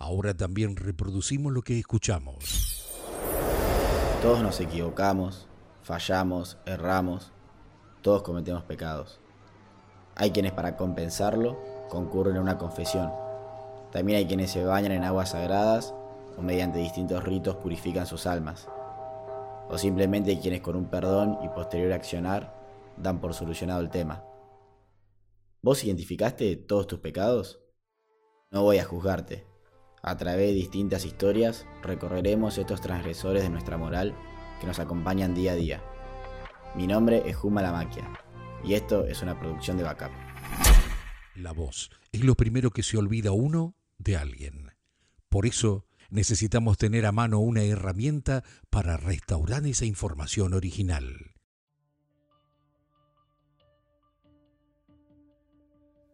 Ahora también reproducimos lo que escuchamos. Todos nos equivocamos, fallamos, erramos, todos cometemos pecados. Hay quienes para compensarlo concurren a una confesión. También hay quienes se bañan en aguas sagradas o mediante distintos ritos purifican sus almas. O simplemente hay quienes con un perdón y posterior accionar dan por solucionado el tema. ¿Vos identificaste todos tus pecados? No voy a juzgarte. A través de distintas historias recorreremos estos transgresores de nuestra moral que nos acompañan día a día. Mi nombre es Juma La Maquia y esto es una producción de Backup. La voz es lo primero que se olvida uno de alguien. Por eso necesitamos tener a mano una herramienta para restaurar esa información original.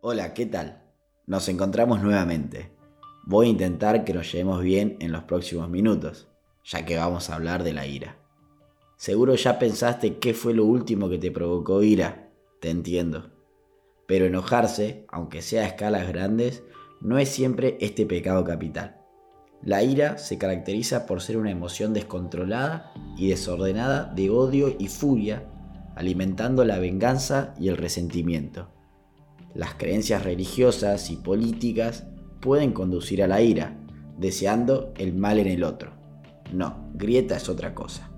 Hola, ¿qué tal? Nos encontramos nuevamente. Voy a intentar que nos llevemos bien en los próximos minutos, ya que vamos a hablar de la ira. Seguro ya pensaste qué fue lo último que te provocó ira, te entiendo. Pero enojarse, aunque sea a escalas grandes, no es siempre este pecado capital. La ira se caracteriza por ser una emoción descontrolada y desordenada de odio y furia, alimentando la venganza y el resentimiento. Las creencias religiosas y políticas pueden conducir a la ira, deseando el mal en el otro. No, grieta es otra cosa.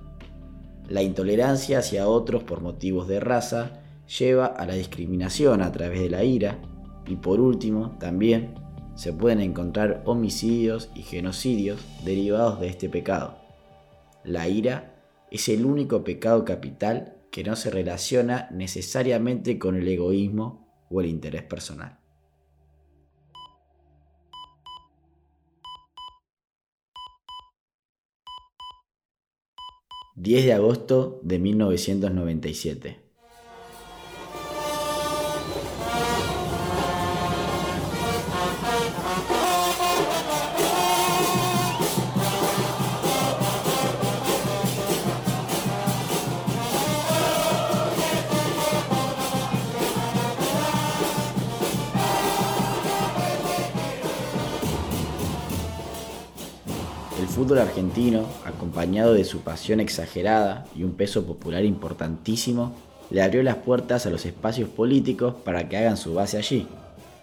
La intolerancia hacia otros por motivos de raza lleva a la discriminación a través de la ira y por último también se pueden encontrar homicidios y genocidios derivados de este pecado. La ira es el único pecado capital que no se relaciona necesariamente con el egoísmo o el interés personal. ...10 de agosto de 1997... fútbol argentino, acompañado de su pasión exagerada y un peso popular importantísimo, le abrió las puertas a los espacios políticos para que hagan su base allí,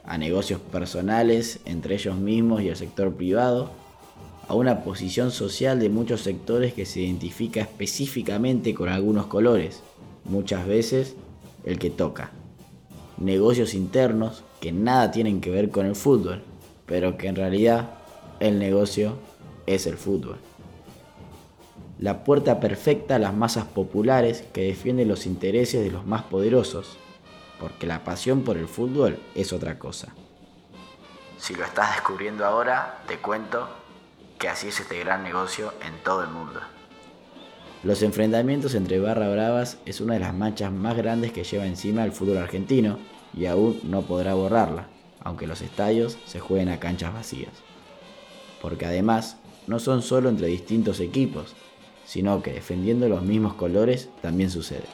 a negocios personales entre ellos mismos y el sector privado, a una posición social de muchos sectores que se identifica específicamente con algunos colores, muchas veces el que toca. Negocios internos que nada tienen que ver con el fútbol, pero que en realidad el negocio es el fútbol. La puerta perfecta a las masas populares que defienden los intereses de los más poderosos, porque la pasión por el fútbol es otra cosa. Si lo estás descubriendo ahora, te cuento que así es este gran negocio en todo el mundo. Los enfrentamientos entre barra bravas es una de las manchas más grandes que lleva encima el fútbol argentino y aún no podrá borrarla, aunque los estadios se jueguen a canchas vacías. Porque además, no son solo entre distintos equipos, sino que defendiendo los mismos colores también sucede.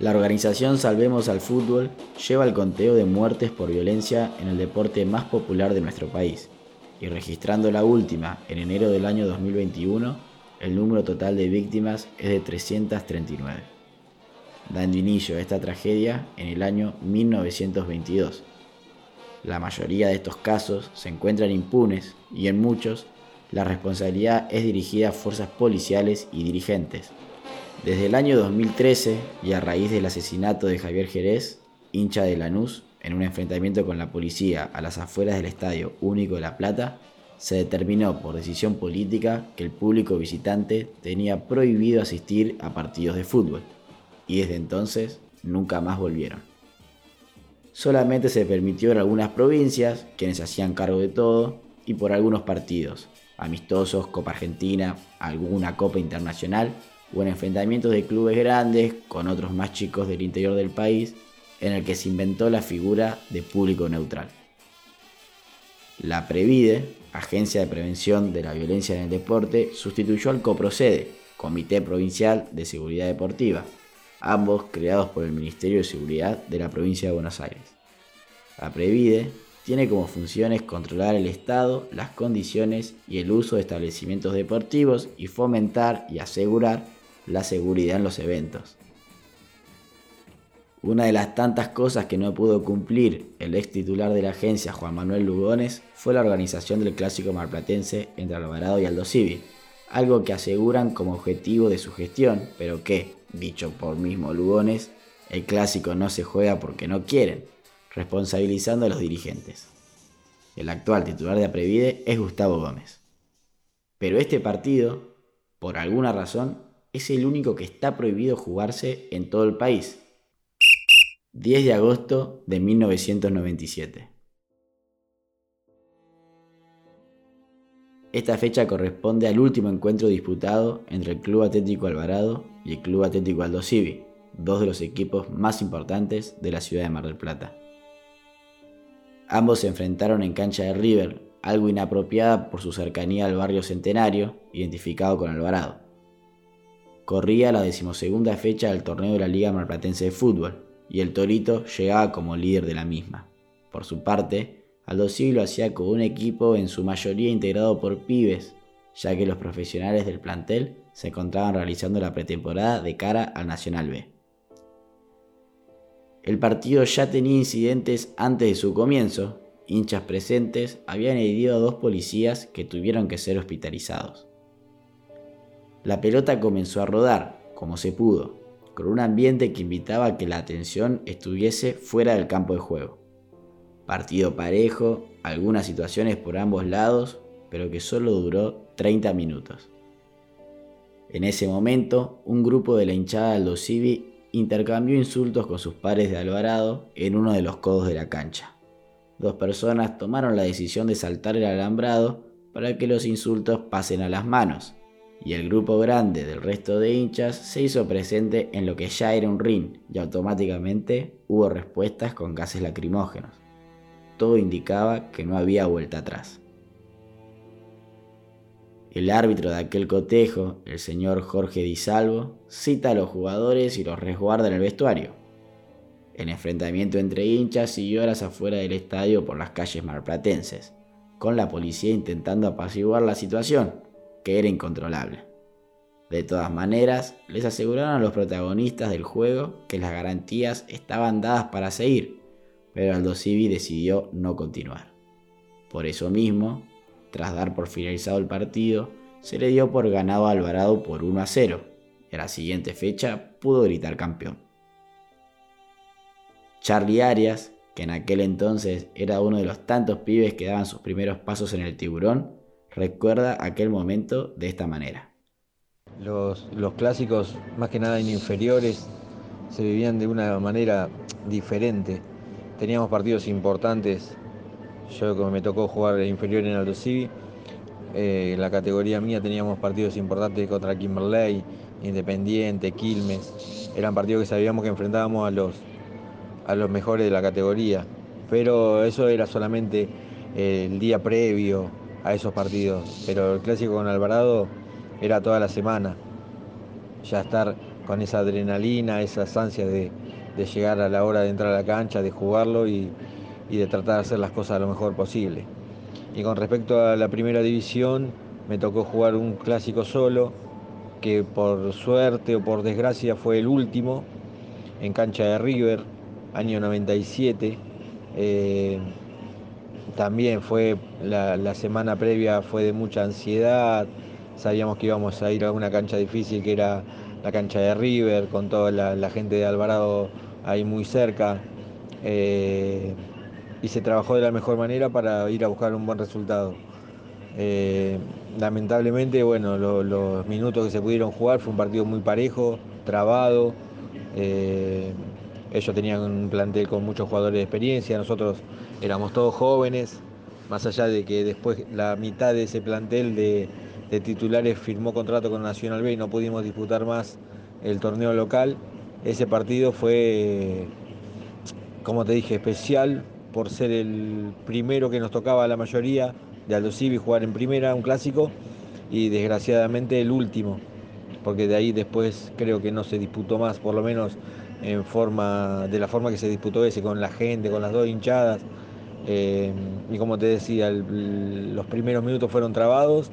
La organización Salvemos al Fútbol lleva el conteo de muertes por violencia en el deporte más popular de nuestro país, y registrando la última en enero del año 2021, el número total de víctimas es de 339, dando inicio a esta tragedia en el año 1922 la mayoría de estos casos se encuentran impunes y en muchos la responsabilidad es dirigida a fuerzas policiales y dirigentes. Desde el año 2013 y a raíz del asesinato de Javier Jerez, hincha de Lanús, en un enfrentamiento con la policía a las afueras del Estadio Único de La Plata, se determinó por decisión política que el público visitante tenía prohibido asistir a partidos de fútbol y desde entonces nunca más volvieron solamente se permitió en algunas provincias, quienes hacían cargo de todo, y por algunos partidos, amistosos, Copa Argentina, alguna Copa Internacional, o en enfrentamientos de clubes grandes con otros más chicos del interior del país, en el que se inventó la figura de público neutral. La Previde, Agencia de Prevención de la Violencia en el Deporte, sustituyó al COPROCEDE, Comité Provincial de Seguridad Deportiva, ambos creados por el Ministerio de Seguridad de la provincia de Buenos Aires. La Previde tiene como funciones controlar el estado, las condiciones y el uso de establecimientos deportivos y fomentar y asegurar la seguridad en los eventos. Una de las tantas cosas que no pudo cumplir el ex titular de la agencia Juan Manuel Lugones fue la organización del clásico marplatense entre Alvarado y Aldo Civi, algo que aseguran como objetivo de su gestión, pero que, dicho por mismo Lugones, el clásico no se juega porque no quieren, responsabilizando a los dirigentes. El actual titular de Aprevide es Gustavo Gómez. Pero este partido, por alguna razón, es el único que está prohibido jugarse en todo el país 10 de agosto de 1997. Esta fecha corresponde al último encuentro disputado entre el Club Atlético Alvarado y el Club Atlético Aldo Civi, dos de los equipos más importantes de la ciudad de Mar del Plata. Ambos se enfrentaron en cancha de River, algo inapropiada por su cercanía al barrio Centenario, identificado con Alvarado. Corría la decimosegunda fecha del torneo de la Liga Marplatense de Fútbol, y el Torito llegaba como líder de la misma. Por su parte, Aldo lo hacía con un equipo en su mayoría integrado por pibes, ya que los profesionales del plantel se encontraban realizando la pretemporada de cara al Nacional B. El partido ya tenía incidentes antes de su comienzo, hinchas presentes habían herido a dos policías que tuvieron que ser hospitalizados. La pelota comenzó a rodar, como se pudo, con un ambiente que invitaba a que la atención estuviese fuera del campo de juego. Partido parejo, algunas situaciones por ambos lados, pero que solo duró 30 minutos. En ese momento, un grupo de la hinchada Aldo Civi intercambió insultos con sus pares de Alvarado en uno de los codos de la cancha. Dos personas tomaron la decisión de saltar el alambrado para que los insultos pasen a las manos, y el grupo grande del resto de hinchas se hizo presente en lo que ya era un ring y automáticamente hubo respuestas con gases lacrimógenos. Todo indicaba que no había vuelta atrás. El árbitro de aquel cotejo, el señor Jorge Di Salvo, cita a los jugadores y los resguarda en el vestuario. El enfrentamiento entre hinchas siguió horas afuera del estadio por las calles marplatenses, con la policía intentando apaciguar la situación, que era incontrolable. De todas maneras, les aseguraron a los protagonistas del juego que las garantías estaban dadas para seguir, pero Aldo Civi decidió no continuar. Por eso mismo, tras dar por finalizado el partido, se le dio por ganado a Alvarado por 1 a 0, y a la siguiente fecha pudo gritar campeón. Charlie Arias, que en aquel entonces era uno de los tantos pibes que daban sus primeros pasos en el tiburón, recuerda aquel momento de esta manera. Los, clásicos, más que nada en inferiores, se vivían de una manera diferente. Teníamos partidos importantes. Yo como me tocó jugar inferior en Aldo Civi, eh, en la categoría mía teníamos partidos importantes contra Kimberley, Independiente, Quilmes. Eran partidos que sabíamos que enfrentábamos a los, a los mejores de la categoría. Pero eso era solamente el día previo, a esos partidos. Pero el clásico con Alvarado era toda la semana. Ya estar con esa adrenalina, esas ansias de, llegar a la hora de entrar a la cancha, de jugarlo y, de tratar de hacer las cosas lo mejor posible. Y con respecto a la primera división, me tocó jugar un clásico solo, que por suerte o por desgracia fue el último, en cancha de River, año 97 también fue la, semana previa fue de mucha ansiedad, sabíamos que íbamos a ir a una cancha difícil que era la cancha de River, con toda la, gente de Alvarado ahí muy cerca. Eh, y se trabajó de la mejor manera para ir a buscar un buen resultado. Eh, lamentablemente, bueno, los minutos que se pudieron jugar fue un partido muy parejo, trabado. Eh, ellos tenían un plantel con muchos jugadores de experiencia, nosotros éramos todos jóvenes, más allá de que después la mitad de ese plantel de, titulares firmó contrato con Nacional B y no pudimos disputar más el torneo local. Ese partido fue, como te dije, especial por ser el primero que nos tocaba a la mayoría de Aldo Civi jugar en primera, un clásico, y desgraciadamente el último, porque de ahí después creo que no se disputó más, por lo menos en forma, de la forma que se disputó ese, con la gente, con las dos hinchadas. Eh, y como te decía, los primeros minutos fueron trabados,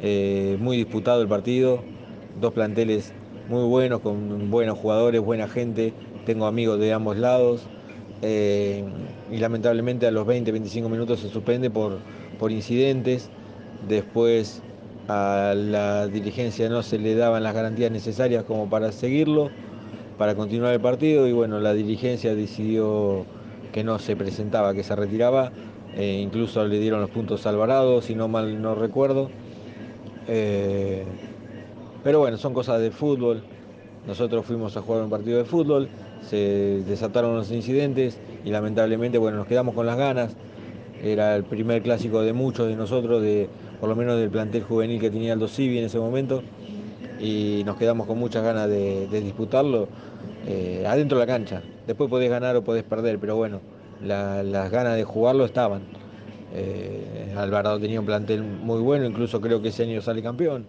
eh, muy disputado el partido, dos planteles muy buenos, con buenos jugadores, buena gente, tengo amigos de ambos lados. Eh, y lamentablemente a los 20-25 minutos se suspende por, por incidentes. Después a la dirigencia no se le daban las garantías necesarias como para seguirlo, para continuar el partido y bueno, la dirigencia decidió que no se presentaba, que se retiraba, eh, incluso le dieron los puntos a Alvarado, si no mal no recuerdo. Eh, pero bueno, son cosas de fútbol. Nosotros fuimos a jugar un partido de fútbol, se desataron los incidentes y lamentablemente bueno, nos quedamos con las ganas. Era el primer clásico de muchos de nosotros, de, por lo menos del plantel juvenil que tenía Aldo Civi en ese momento, y nos quedamos con muchas ganas de, disputarlo eh, adentro de la cancha. Después podés ganar o podés perder, pero bueno, las ganas de jugarlo estaban. Eh, Alvarado tenía un plantel muy bueno, incluso creo que ese año sale campeón.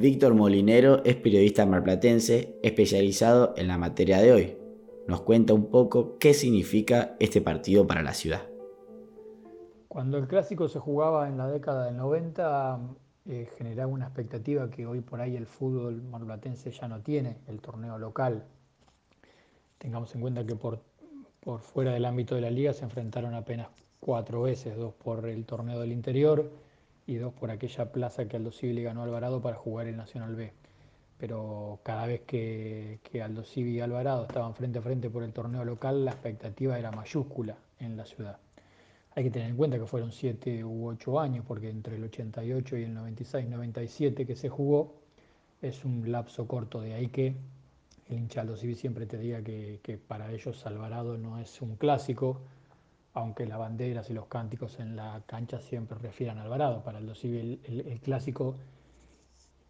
Víctor Molinero es periodista marplatense especializado en la materia de hoy. Nos cuenta un poco qué significa este partido para la ciudad. Cuando el clásico se jugaba en la década del 90, eh, generaba una expectativa que hoy por ahí el fútbol marplatense ya no tiene, el torneo local. Tengamos en cuenta que por, por fuera del ámbito de la liga se enfrentaron apenas cuatro veces, dos por el torneo del interior y dos por aquella plaza que Aldo Civi ganó a Alvarado para jugar el Nacional B. Pero cada vez que, que Aldo Civi y Alvarado estaban frente a frente por el torneo local, la expectativa era mayúscula en la ciudad. Hay que tener en cuenta que fueron siete u ocho años, porque entre el 88 y el 96-97 que se jugó es un lapso corto, de ahí que el hincha Aldo Civi siempre te diga que, que para ellos Alvarado no es un clásico, aunque las banderas y los cánticos en la cancha siempre refieran a Alvarado. Para el, el, el clásico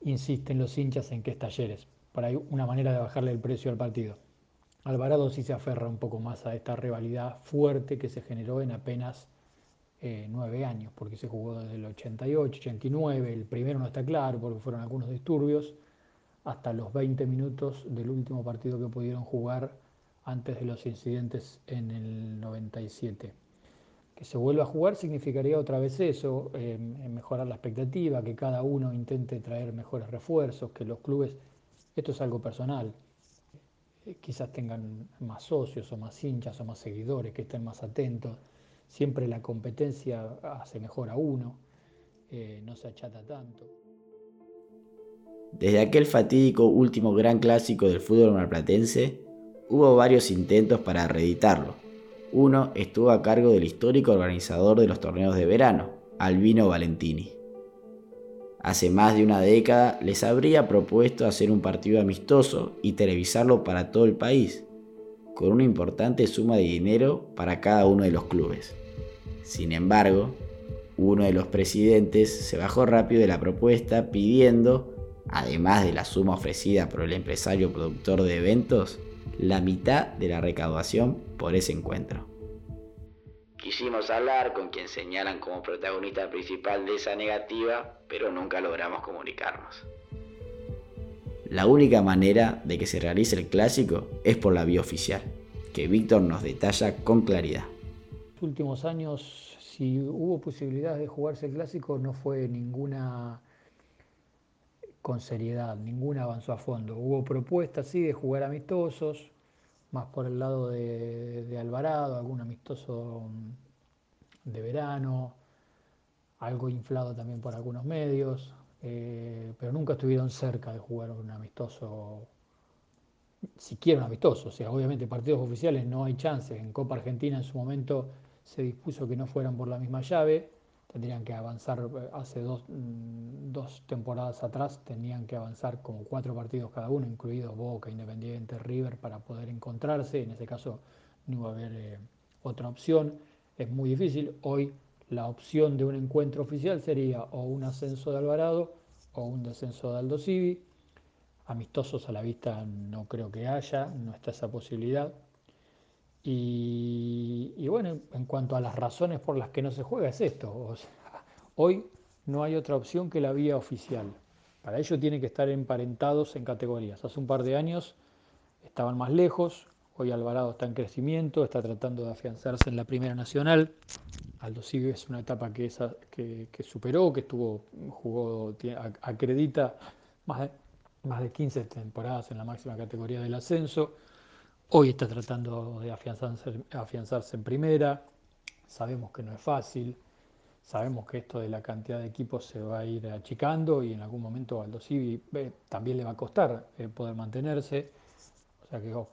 insisten los hinchas en que es talleres, para una manera de bajarle el precio al partido. Alvarado sí se aferra un poco más a esta rivalidad fuerte que se generó en apenas eh, nueve años, porque se jugó desde el 88, 89, el primero no está claro porque fueron algunos disturbios, hasta los 20 minutos del último partido que pudieron jugar antes de los incidentes en el 97. Que se vuelva a jugar significaría otra vez eso, eh, mejorar la expectativa, que cada uno intente traer mejores refuerzos, que los clubes, esto es algo personal, eh, quizás tengan más socios o más hinchas o más seguidores, que estén más atentos. Siempre la competencia hace mejor a uno, eh, no se achata tanto. Desde aquel fatídico último gran clásico del fútbol marplatense, hubo varios intentos para reeditarlo. Uno estuvo a cargo del histórico organizador de los torneos de verano, Albino Valentini. Hace más de una década les habría propuesto hacer un partido amistoso y televisarlo para todo el país, con una importante suma de dinero para cada uno de los clubes. Sin embargo, uno de los presidentes se bajó rápido de la propuesta pidiendo, además de la suma ofrecida por el empresario productor de eventos, la mitad de la recaudación por ese encuentro. Quisimos hablar con quien señalan como protagonista principal de esa negativa, pero nunca logramos comunicarnos. La única manera de que se realice el clásico es por la vía oficial, que Víctor nos detalla con claridad. Los últimos años, si hubo posibilidad de jugarse el clásico, no fue ninguna con seriedad, ninguna avanzó a fondo. Hubo propuestas, sí, de jugar amistosos, más por el lado de, Alvarado, algún amistoso de verano, algo inflado también por algunos medios, eh, pero nunca estuvieron cerca de jugar un amistoso, siquiera un amistoso. O sea, obviamente partidos oficiales no hay chances. En Copa Argentina en su momento se dispuso que no fueran por la misma llave tendrían que avanzar, eh, hace mm, dos, temporadas atrás, tenían que avanzar como cuatro partidos cada uno, incluidos Boca, Independiente, River, para poder encontrarse. En ese caso no iba a haber eh, otra opción. Es muy difícil. Hoy la opción de un encuentro oficial sería o un ascenso de Alvarado o un descenso de Aldo Civi. Amistosos a la vista no creo que haya, no está esa posibilidad. Y, bueno, en cuanto a las razones por las que no se juega, es esto. hoy no hay otra opción que la vía oficial. Para ello tienen que estar emparentados en categorías. Hace un par de años estaban más lejos, hoy Alvarado está en crecimiento, está tratando de afianzarse en la Primera Nacional. Aldo Sigue es una etapa que, que, superó, que estuvo, jugó, acredita más de, más de 15 temporadas en la máxima categoría del ascenso. Hoy está tratando de afianzarse, en primera. Sabemos que no es fácil. Sabemos que esto de la cantidad de equipos se va a ir achicando y en algún momento Aldo Civi eh, también le va a costar eh, poder mantenerse. O sea que oh,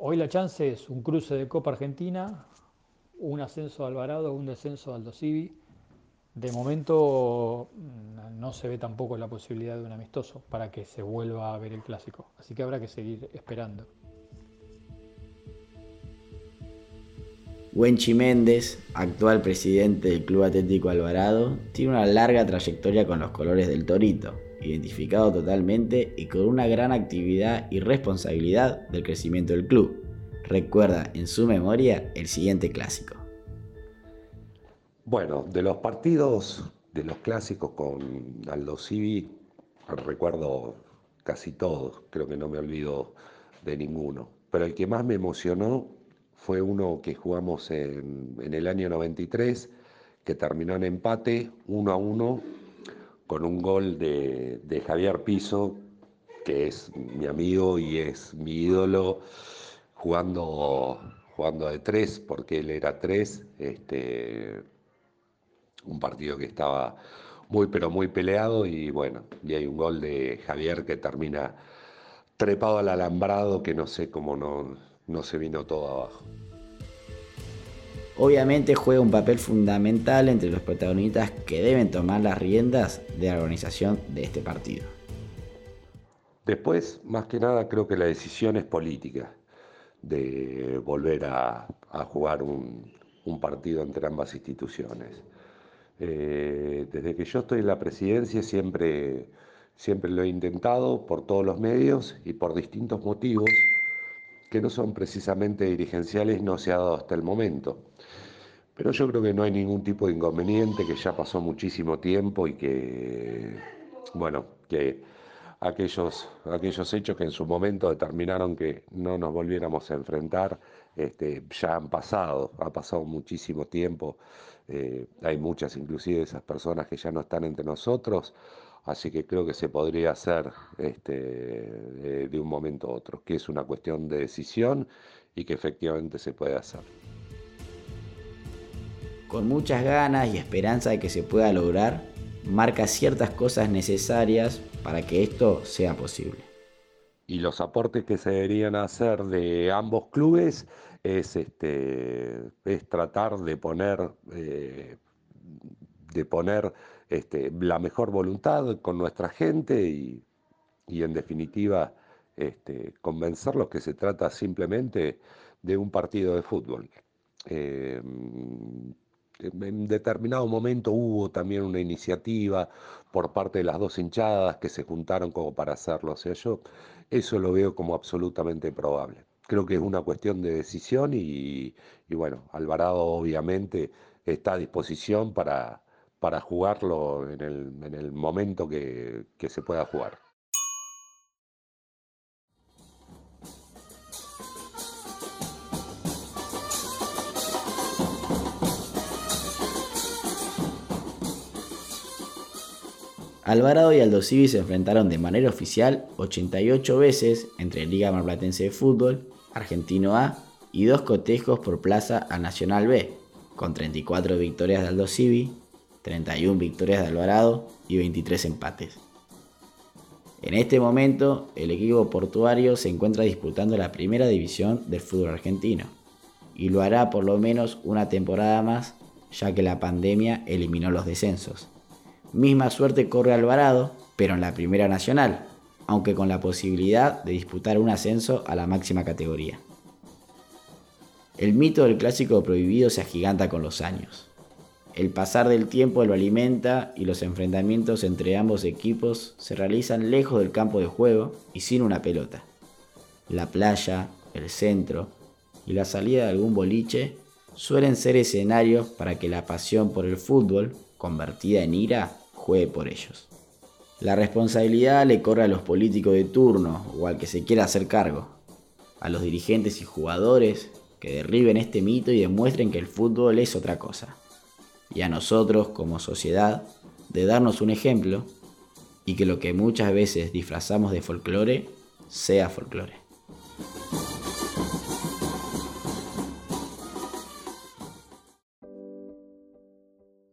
hoy la chance es un cruce de Copa Argentina, un ascenso de Alvarado, un descenso de Aldo. De momento mm, no se ve tampoco la posibilidad de un amistoso para que se vuelva a ver el clásico. Así que habrá que seguir esperando. Wenchi Méndez, actual presidente del Club Atlético Alvarado, tiene una larga trayectoria con los colores del Torito, identificado totalmente y con una gran actividad y responsabilidad del crecimiento del club. Recuerda en su memoria el siguiente clásico. Bueno, de los partidos, de los clásicos con Aldo Civi, recuerdo casi todos, creo que no me olvido de ninguno, pero el que más me emocionó fue uno que jugamos en, el año 93, que terminó en empate 1 a 1 con un gol de, Javier Piso, que es mi amigo y es mi ídolo, jugando, jugando de tres, porque él era tres, este, un partido que estaba muy pero muy peleado y bueno, y hay un gol de Javier que termina trepado al alambrado que no sé cómo no, no se vino todo abajo. Obviamente juega un papel fundamental entre los protagonistas que deben tomar las riendas de la organización de este partido. Después, más que nada, creo que la decisión es política de volver a, jugar un, partido entre ambas instituciones. Eh, desde que yo estoy en la presidencia siempre, siempre lo he intentado por todos los medios y por distintos motivos que no son precisamente dirigenciales no se ha dado hasta el momento. Pero yo creo que no hay ningún tipo de inconveniente, que ya pasó muchísimo tiempo y que, bueno, que aquellos, aquellos hechos que en su momento determinaron que no nos volviéramos a enfrentar, este, ya han pasado, ha pasado muchísimo tiempo, eh, hay muchas inclusive esas personas que ya no están entre nosotros, Así que creo que se podría hacer este, de, un momento a otro, que es una cuestión de decisión y que efectivamente se puede hacer. Con muchas ganas y esperanza de que se pueda lograr, marca ciertas cosas necesarias para que esto sea posible. Y los aportes que se deberían hacer de ambos clubes es, este, es tratar de poner, eh, de poner este, la mejor voluntad con nuestra gente y, en definitiva este, convencerlos que se trata simplemente de un partido de fútbol. Eh, en determinado momento hubo también una iniciativa por parte de las dos hinchadas que se juntaron como para hacerlo. O sea, yo eso lo veo como absolutamente probable. Creo que es una cuestión de decisión y bueno, Alvarado obviamente está a disposición para, para jugarlo en el, momento que, se pueda jugar. Alvarado y Aldo Civi se enfrentaron de manera oficial 88 veces entre Liga Marplatense de Fútbol, Argentino A y dos cotejos por plaza a Nacional B, con 34 victorias de Aldo Civi 31 victorias de Alvarado y 23 empates. En este momento, el equipo portuario se encuentra disputando la primera división del fútbol argentino y lo hará por lo menos una temporada más, ya que la pandemia eliminó los descensos. Misma suerte corre Alvarado, pero en la Primera Nacional, aunque con la posibilidad de disputar un ascenso a la máxima categoría. El mito del clásico prohibido se agiganta con los años. El pasar del tiempo lo alimenta y los enfrentamientos entre ambos equipos se realizan lejos del campo de juego y sin una pelota. La playa, el centro y la salida de algún boliche suelen ser escenarios para que la pasión por el fútbol, convertida en ira, juegue por ellos. La responsabilidad le corre a los políticos de turno o al que se quiera hacer cargo, a los dirigentes y jugadores que derriben este mito y demuestren que el fútbol es otra cosa, y a nosotros como sociedad de darnos un ejemplo y que lo que muchas veces disfrazamos de folclore sea folclore.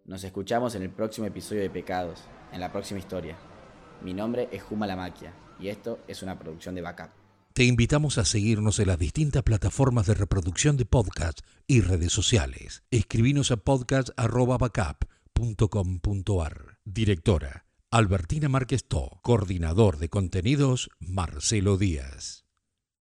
Nos escuchamos en el próximo episodio de Pecados, en la próxima historia. Mi nombre es Juma La Maquia y esto es una producción de Backup. Te invitamos a seguirnos en las distintas plataformas de reproducción de podcast y redes sociales. Escribinos a podcast.backup.com.ar. Directora Albertina Márquez. Coordinador de contenidos Marcelo Díaz.